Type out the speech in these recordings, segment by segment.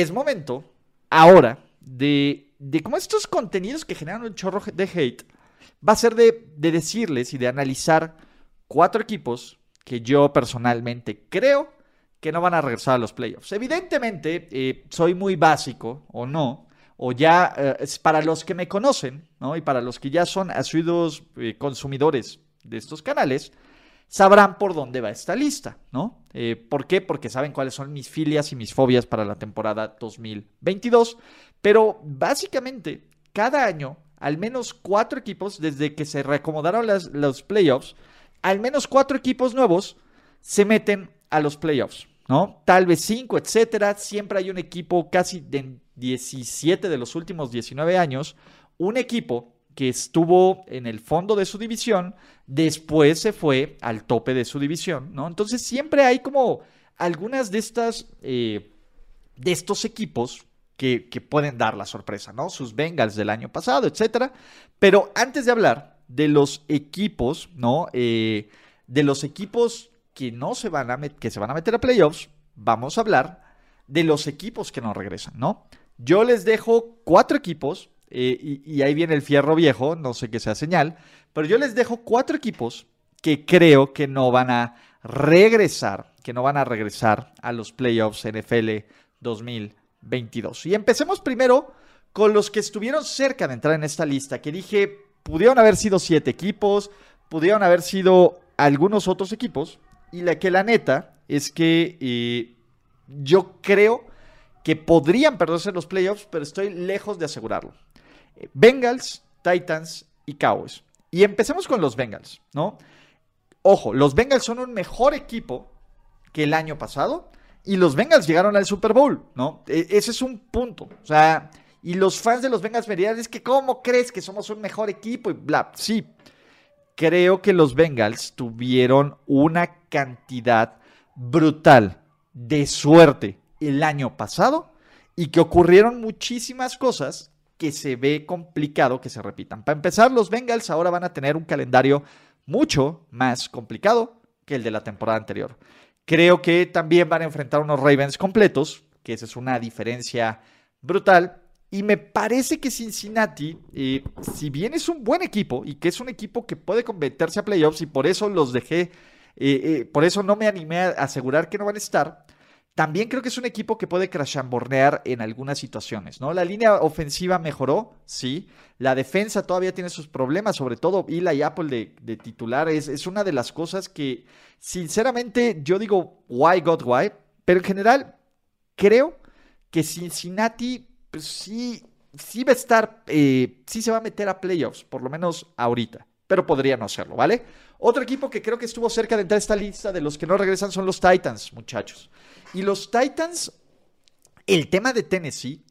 Es momento, ahora, de, de cómo estos contenidos que generan un chorro de hate, va a ser de, de decirles y de analizar cuatro equipos que yo personalmente creo que no van a regresar a los playoffs. Evidentemente, eh, soy muy básico o no, o ya eh, para los que me conocen, ¿no? Y para los que ya son asiduos eh, consumidores de estos canales, sabrán por dónde va esta lista, ¿no? ¿Por qué? Porque saben cuáles son mis filias y mis fobias para la temporada 2022. Pero básicamente, cada año, al menos cuatro equipos, desde que se reacomodaron los playoffs, al menos cuatro equipos nuevos se meten a los playoffs. ¿no? Tal vez 5, etcétera. Siempre hay un equipo casi de 17 de los últimos 19 años, un equipo que estuvo en el fondo de su división, después se fue al tope de su división, ¿no? Entonces siempre hay como algunas de estas, eh, de estos equipos que, pueden dar la sorpresa, ¿no? Sus Bengals del año pasado, etcétera. Pero antes de hablar de los equipos, ¿no? Eh, de los equipos que no se van a que se van a meter a playoffs, vamos a hablar de los equipos que no regresan, ¿no? Yo les dejo cuatro equipos, eh, y, ahí viene el fierro viejo, no sé qué sea señal, pero yo les dejo cuatro equipos que creo que no van a regresar, que no van a regresar a los playoffs NFL 2022. Y empecemos primero con los que estuvieron cerca de entrar en esta lista, que dije, pudieron haber sido siete equipos, pudieron haber sido algunos otros equipos, y la que la neta es que eh, yo creo que podrían perderse los playoffs, pero estoy lejos de asegurarlo. Bengals, Titans y Cowboys. Y empecemos con los Bengals, ¿no? Ojo, los Bengals son un mejor equipo que el año pasado y los Bengals llegaron al Super Bowl, ¿no? E, ese es un punto. O sea, y los fans de los Bengals me dirán, es que ¿cómo crees que somos un mejor equipo? Y bla, sí, creo que los Bengals tuvieron una cantidad brutal de suerte el año pasado y que ocurrieron muchísimas cosas que se ve complicado que se repitan. Para empezar, los Bengals ahora van a tener un calendario mucho más complicado que el de la temporada anterior. Creo que también van a enfrentar unos Ravens completos, que esa es una diferencia brutal. Y me parece que Cincinnati, eh, si bien es un buen equipo y que es un equipo que puede convertirse a playoffs y por eso los dejé, eh, eh, por eso no me animé a asegurar que no van a estar, también creo que es un equipo que puede crashambornear en algunas situaciones, ¿no? La línea ofensiva mejoró, sí. La defensa todavía tiene sus problemas, sobre todo Ila Apple de, de titular. Es, es, una de las cosas que, sinceramente, yo digo, why God why, pero en general, creo que Cincinnati pues sí, sí va a estar, eh, sí se va a meter a playoffs, por lo menos ahorita, pero podría no hacerlo, ¿vale? Otro equipo que creo que estuvo cerca de entrar a esta lista de los que no regresan son los Titans, muchachos. Y los Titans, el tema de Tennessee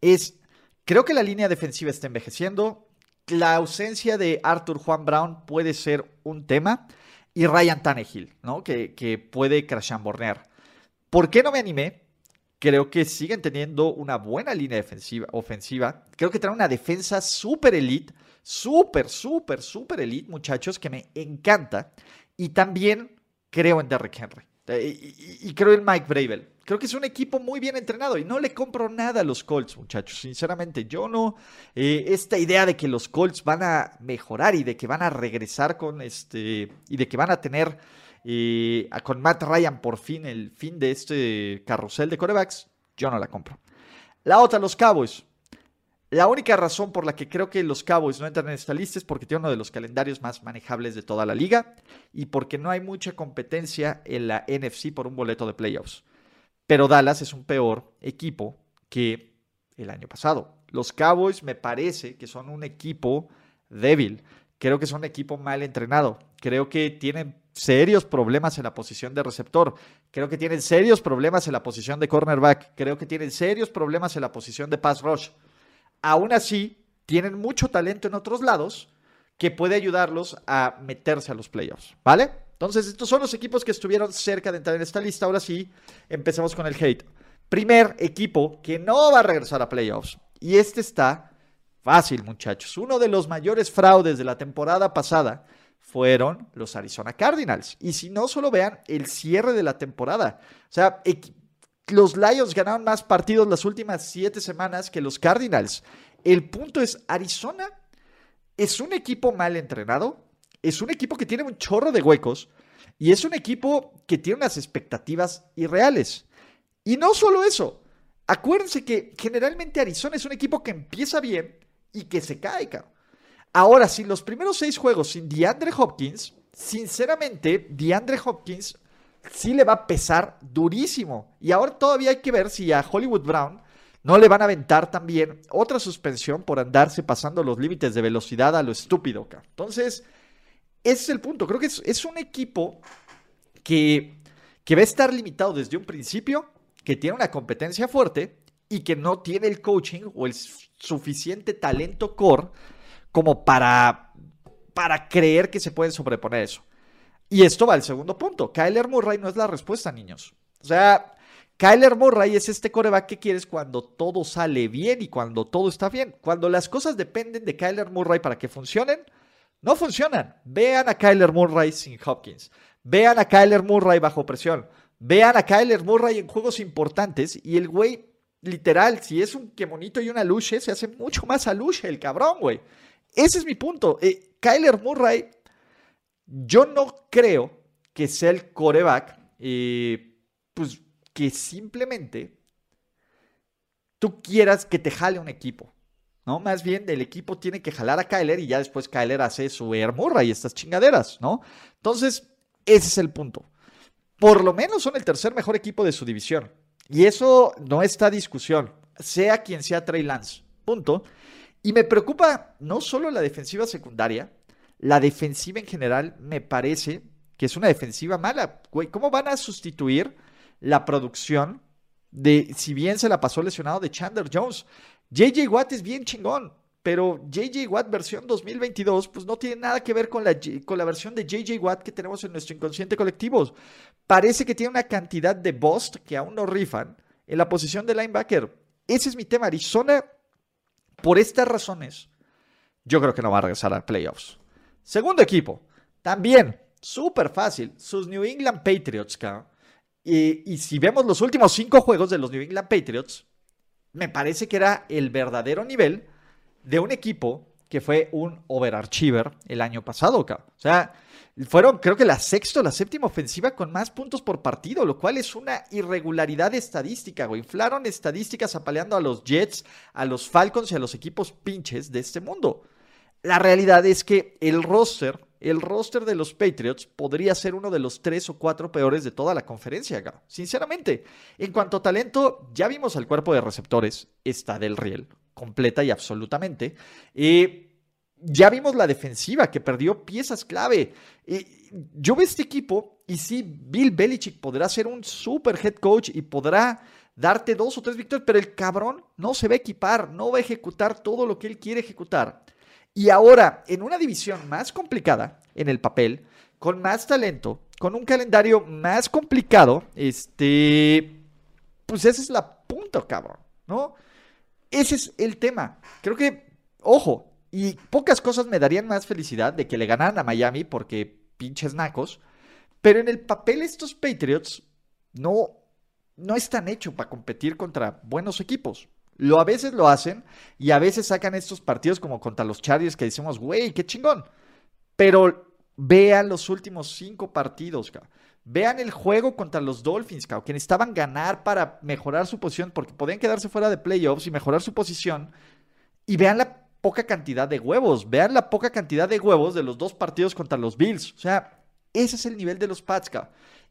es, creo que la línea defensiva está envejeciendo, la ausencia de Arthur Juan Brown puede ser un tema, y Ryan Tannehill, ¿no? Que, que puede crashambornear. ¿Por qué no me animé? Creo que siguen teniendo una buena línea defensiva, ofensiva. Creo que traen una defensa súper elite, súper, súper, súper elite, muchachos, que me encanta. Y también creo en Derrick Henry. Eh, y, creo en Mike Bravel. Creo que es un equipo muy bien entrenado y no le compro nada a los Colts, muchachos. Sinceramente, yo no. Eh, esta idea de que los Colts van a mejorar y de que van a regresar con este. y de que van a tener y con Matt Ryan por fin el fin de este carrusel de corebacks, yo no la compro. La otra, los Cowboys. La única razón por la que creo que los Cowboys no entran en esta lista es porque tiene uno de los calendarios más manejables de toda la liga y porque no hay mucha competencia en la NFC por un boleto de playoffs. Pero Dallas es un peor equipo que el año pasado. Los Cowboys me parece que son un equipo débil. Creo que son un equipo mal entrenado. Creo que tienen serios problemas en la posición de receptor. Creo que tienen serios problemas en la posición de cornerback. Creo que tienen serios problemas en la posición de pass rush. Aún así, tienen mucho talento en otros lados que puede ayudarlos a meterse a los playoffs, ¿vale? Entonces, estos son los equipos que estuvieron cerca de entrar en esta lista. Ahora sí, empecemos con el hate. Primer equipo que no va a regresar a playoffs. Y este está fácil, muchachos. Uno de los mayores fraudes de la temporada pasada fueron los Arizona Cardinals. Y si no, solo vean el cierre de la temporada. O sea, los Lions ganaron más partidos las últimas siete semanas que los Cardinals. El punto es, Arizona es un equipo mal entrenado, es un equipo que tiene un chorro de huecos y es un equipo que tiene unas expectativas irreales. Y no solo eso, acuérdense que generalmente Arizona es un equipo que empieza bien y que se cae, Ahora, si los primeros seis juegos sin DeAndre Hopkins, sinceramente, DeAndre Hopkins sí le va a pesar durísimo. Y ahora todavía hay que ver si a Hollywood Brown no le van a aventar también otra suspensión por andarse pasando los límites de velocidad a lo estúpido. Entonces, ese es el punto. Creo que es, un equipo que, que va a estar limitado desde un principio, que tiene una competencia fuerte y que no tiene el coaching o el suficiente talento core como para, para creer que se pueden sobreponer eso. Y esto va al segundo punto. Kyler Murray no es la respuesta, niños. O sea, Kyler Murray es este coreback que quieres cuando todo sale bien y cuando todo está bien. Cuando las cosas dependen de Kyler Murray para que funcionen, no funcionan. Vean a Kyler Murray sin Hopkins. Vean a Kyler Murray bajo presión. Vean a Kyler Murray en juegos importantes y el güey, literal, si es un quemonito y una luche, se hace mucho más a luche el cabrón, güey. Ese es mi punto. Eh, Kyler Murray yo no creo que sea el coreback, eh, pues que simplemente tú quieras que te jale un equipo. ¿no? Más bien, el equipo tiene que jalar a Kyler y ya después Kyler hace su Air y estas chingaderas, ¿no? Entonces, ese es el punto. Por lo menos son el tercer mejor equipo de su división. Y eso no está discusión, sea quien sea Trey Lance. Punto. Y me preocupa no solo la defensiva secundaria, la defensiva en general me parece que es una defensiva mala. Güey, ¿cómo van a sustituir la producción de, si bien se la pasó lesionado, de Chandler Jones? JJ Watt es bien chingón, pero JJ Watt versión 2022, pues no tiene nada que ver con la, con la versión de JJ Watt que tenemos en nuestro inconsciente colectivo. Parece que tiene una cantidad de bust que aún no rifan en la posición de linebacker. Ese es mi tema. Arizona, por estas razones, yo creo que no va a regresar a playoffs. Segundo equipo, también súper fácil, sus New England Patriots, Y, y, si vemos los últimos cinco juegos de los New England Patriots, me parece que era el verdadero nivel de un equipo que fue un overachiever el año pasado, O sea, fueron creo que la sexta o la séptima ofensiva con más puntos por partido, lo cual es una irregularidad estadística, güey. Inflaron estadísticas apaleando a los Jets, a los Falcons y a los equipos pinches de este mundo. La realidad es que el roster, el roster de los Patriots podría ser uno de los tres o cuatro peores de toda la conferencia, acá. Sinceramente, en cuanto a talento, ya vimos al cuerpo de receptores, está del riel, completa y absolutamente. ya vimos la defensiva que perdió piezas clave. yo veo este equipo y sí, Bill Belichick podrá ser un super head coach y podrá darte dos o tres victorias, pero el cabrón no se va a equipar, no va a ejecutar todo lo que él quiere ejecutar. Y ahora, en una división más complicada, en el papel, con más talento, con un calendario más complicado, este, pues esa es la punta, cabrón, ¿no? Ese es el tema. Creo que, ojo, y pocas cosas me darían más felicidad de que le ganaran a Miami porque pinches nacos, pero en el papel estos Patriots no, no están hechos para competir contra buenos equipos. Lo a veces lo hacen y a veces sacan estos partidos como contra los Chargers que decimos, güey, qué chingón. Pero vean los últimos cinco partidos, Vean el juego contra los Dolphins, que necesitaban ganar para mejorar su posición, porque podían quedarse fuera de playoffs y mejorar su posición. Y vean la poca cantidad de huevos. Vean la poca cantidad de huevos de los dos partidos contra los Bills. O sea, ese es el nivel de los Pats,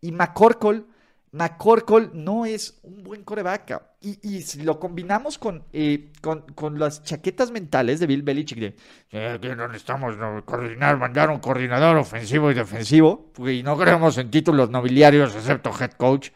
Y McCorkle McCorkle no es un buen coreback. Y, y si lo combinamos con, eh, con, con, las chaquetas mentales de Bill Belichick de eh, que no necesitamos coordinar, mandar un coordinador ofensivo y defensivo, y no creemos en títulos nobiliarios excepto head coach,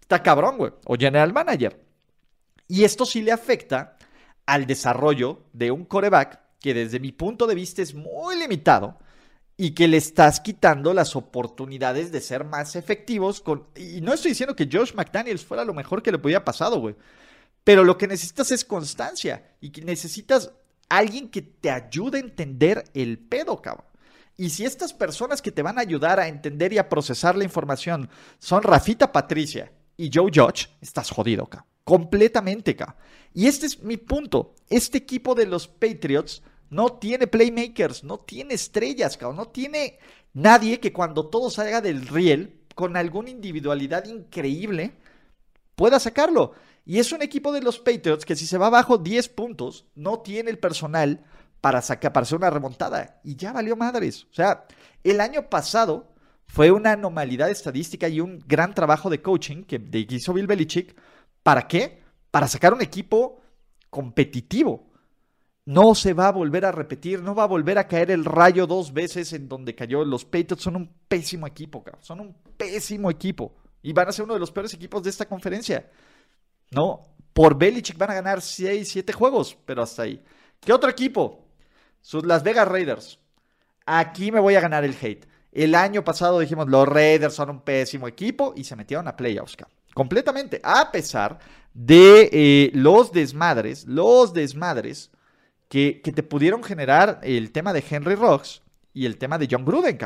está cabrón, güey, o general manager. Y esto sí le afecta al desarrollo de un coreback que desde mi punto de vista es muy limitado y que le estás quitando las oportunidades de ser más efectivos. Con... Y no estoy diciendo que Josh McDaniels fuera lo mejor que le podía pasado, güey. Pero lo que necesitas es constancia y que necesitas alguien que te ayude a entender el pedo, cabrón. Y si estas personas que te van a ayudar a entender y a procesar la información son Rafita Patricia y Joe Judge, estás jodido, cabrón. Completamente, cabrón. Y este es mi punto. Este equipo de los Patriots no tiene playmakers, no tiene estrellas. No tiene nadie que cuando todo salga del riel, con alguna individualidad increíble, pueda sacarlo. Y es un equipo de los Patriots que si se va abajo 10 puntos, no tiene el personal para, sacar, para hacer una remontada. Y ya valió madres. O sea, el año pasado fue una anormalidad estadística y un gran trabajo de coaching que, hizo Bill Belichick. ¿Para qué? Para sacar un equipo competitivo. No se va a volver a repetir, no va a volver a caer el rayo dos veces en donde cayó. Los Patriots son un pésimo equipo, cabrón. Son un pésimo equipo. Y van a ser uno de los peores equipos de esta conferencia. No, por Belichick van a ganar 6, 7 juegos, pero hasta ahí. ¿Qué otro equipo? Sus Las Vegas Raiders. Aquí me voy a ganar el hate. El año pasado dijimos, los Raiders son un pésimo equipo y se metieron a playoffs, completamente. A pesar de eh, los desmadres, los desmadres que, te pudieron generar el tema de Henry Rocks y el tema de John Gruden,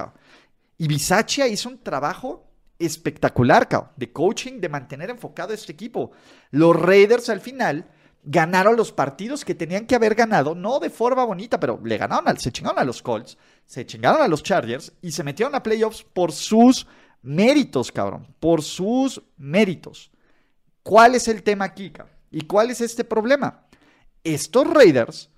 Y Bisaccia hizo un trabajo espectacular, de coaching, de mantener enfocado este equipo. Los Raiders al final ganaron los partidos que tenían que haber ganado, no de forma bonita, pero le ganaron, al, se chingaron a los Colts, se chingaron a los Chargers y se metieron a playoffs por sus méritos, cabrón, por sus méritos. ¿Cuál es el tema aquí, cabrón? ¿Y cuál es este problema? Estos Raiders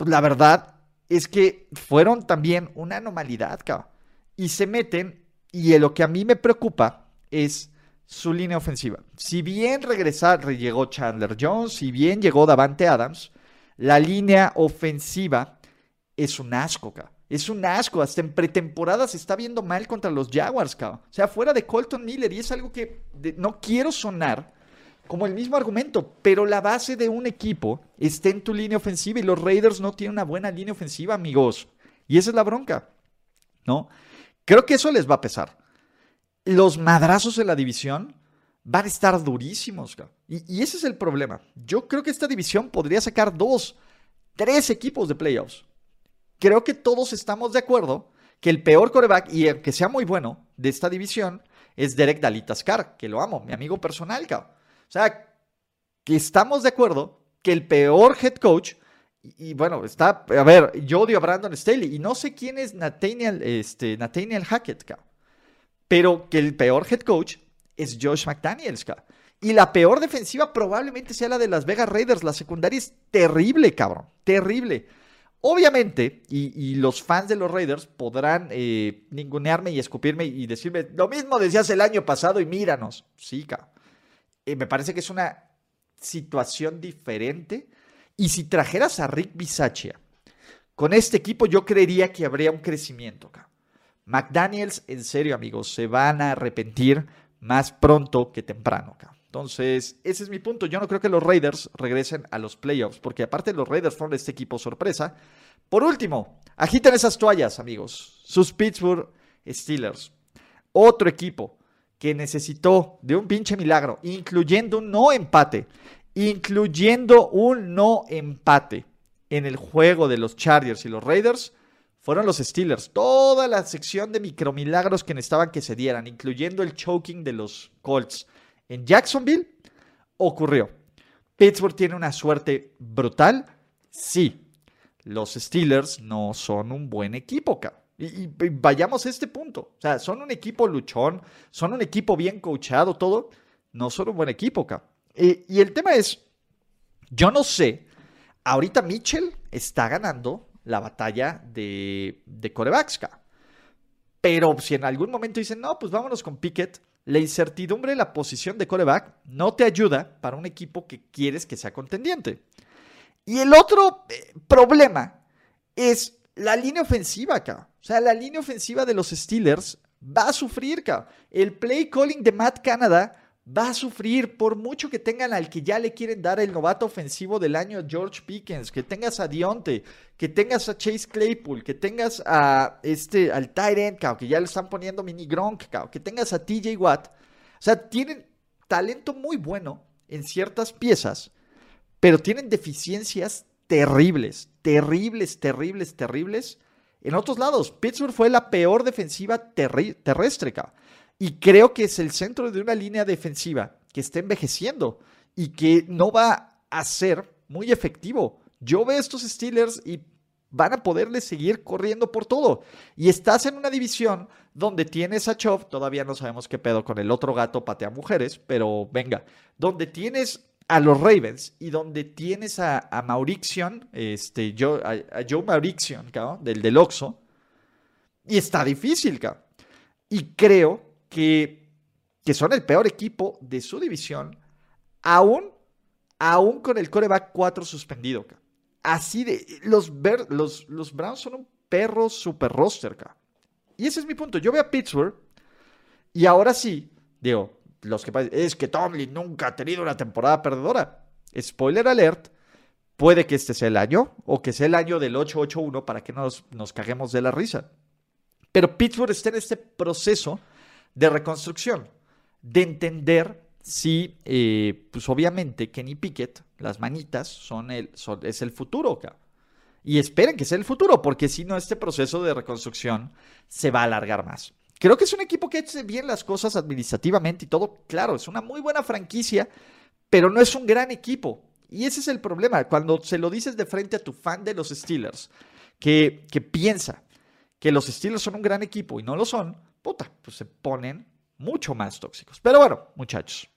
pues la verdad es que fueron también una anomalidad, cabrón. Y se meten, y lo que a mí me preocupa es su línea ofensiva. Si bien regresar, llegó Chandler Jones, si bien llegó Davante Adams, la línea ofensiva es un asco, cabrón. Es un asco. Hasta en pretemporada se está viendo mal contra los Jaguars, cabrón. O sea, fuera de Colton Miller. Y es algo que no quiero sonar como el mismo argumento, pero la base de un equipo está en tu línea ofensiva y los Raiders no tienen una buena línea ofensiva, amigos. Y esa es la bronca, ¿no? Creo que eso les va a pesar. Los madrazos de la división van a estar durísimos. Y, y ese es el problema. Yo creo que esta división podría sacar dos, tres equipos de playoffs. Creo que todos estamos de acuerdo que el peor coreback, y aunque sea muy bueno, de esta división es Derek Dalitascar, que lo amo, mi amigo personal, cabrón. O sea, que estamos de acuerdo que el peor head coach, y, bueno, está, a ver, yo odio a Brandon Staley y no sé quién es Nathaniel, este, Nathaniel Hackett, cabrón. pero que el peor head coach es Josh McDaniels, cabrón. Y la peor defensiva probablemente sea la de las Vegas Raiders. La secundaria es terrible, cabrón. Terrible. Obviamente, y, los fans de los Raiders podrán eh, ningunearme y escupirme y decirme, lo mismo decías el año pasado y míranos. Sí, cabrón. Eh, me parece que es una situación diferente. Y si trajeras a Rick Bisaccia con este equipo, yo creería que habría un crecimiento. McDaniels, en serio, amigos, se van a arrepentir más pronto que temprano. Entonces, ese es mi punto. Yo no creo que los Raiders regresen a los playoffs, porque aparte los Raiders fueron este equipo sorpresa. Por último, agiten esas toallas, amigos. Sus Pittsburgh Steelers. Otro equipo que necesitó de un pinche milagro, incluyendo un no empate, incluyendo un no empate en el juego de los Chargers y los Raiders, fueron los Steelers. Toda la sección de micromilagros que necesitaban que se dieran, incluyendo el choking de los Colts en Jacksonville, ocurrió. Pittsburgh tiene una suerte brutal. Sí, los Steelers no son un buen equipo, cabrón. Y, vayamos a este punto. O sea, son un equipo luchón, son un equipo bien coachado, todo. No son un buen equipo, acá. Y, el tema es, yo no sé, ahorita Mitchell está ganando la batalla de, de corebacks, Pero si en algún momento dicen, no, pues vámonos con Pickett, la incertidumbre de la posición de coreback no te ayuda para un equipo que quieres que sea contendiente. Y el otro eh, problema es la línea ofensiva acá. O sea, la línea ofensiva de los Steelers va a sufrir, acá. El play calling de Matt Canada va a sufrir por mucho que tengan al que ya le quieren dar el novato ofensivo del año George Pickens, que tengas a Dionte, que tengas a Chase Claypool, que tengas a este al Tyrant, que ya le están poniendo mini Gronk, que tengas a TJ Watt. O sea, tienen talento muy bueno en ciertas piezas, pero tienen deficiencias terribles, terribles, terribles, terribles. En otros lados, Pittsburgh fue la peor defensiva terrestre. Y creo que es el centro de una línea defensiva que está envejeciendo y que no va a ser muy efectivo. Yo veo estos Steelers y van a poderle seguir corriendo por todo. Y estás en una división donde tienes a Chov, todavía no sabemos qué pedo con el otro gato patea mujeres, pero venga, donde tienes a los Ravens y donde tienes a, a Maurixion, este, a, Joe Maurixion, del del Oxo, y está difícil, cabrón. Y creo que, que son el peor equipo de su división, aún, aún con el coreback 4 suspendido. Así de. Los, los, los Browns son un perro super roster. Y ese es mi punto. Yo veo a Pittsburgh y ahora sí, digo, los que es que Tomlin nunca ha tenido una temporada perdedora. Spoiler alert, puede que este sea el año o que sea el año del 8-8-1 para que nos, nos caguemos de la risa. Pero Pittsburgh está en este proceso de reconstrucción, de entender si, eh, pues obviamente, Kenny Pickett, las manitas, son el, es el futuro, Y esperen que sea el futuro, porque si no, este proceso de reconstrucción se va a alargar más. Creo que es un equipo que hace bien las cosas administrativamente y todo. Claro, es una muy buena franquicia, pero no es un gran equipo. Y ese es el problema. Cuando se lo dices de frente a tu fan de los Steelers, que, que piensa que los Steelers son un gran equipo y no lo son, puta, pues se ponen mucho más tóxicos. Pero bueno, muchachos,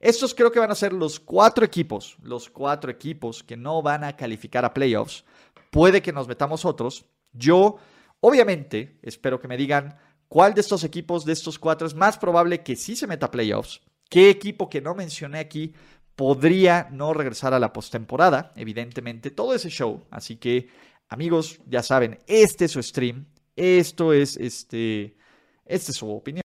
estos creo que van a ser los cuatro equipos, los cuatro equipos que no van a calificar a playoffs. Puede que nos metamos otros. Yo, obviamente, espero que me digan cuál de estos equipos, de estos cuatro, es más probable que sí se meta a playoffs. ¿Qué equipo que no mencioné aquí podría no regresar a la postemporada? Evidentemente, todo ese show. Así que, amigos, ya saben, este es su stream. Esto es este esta es su opinión.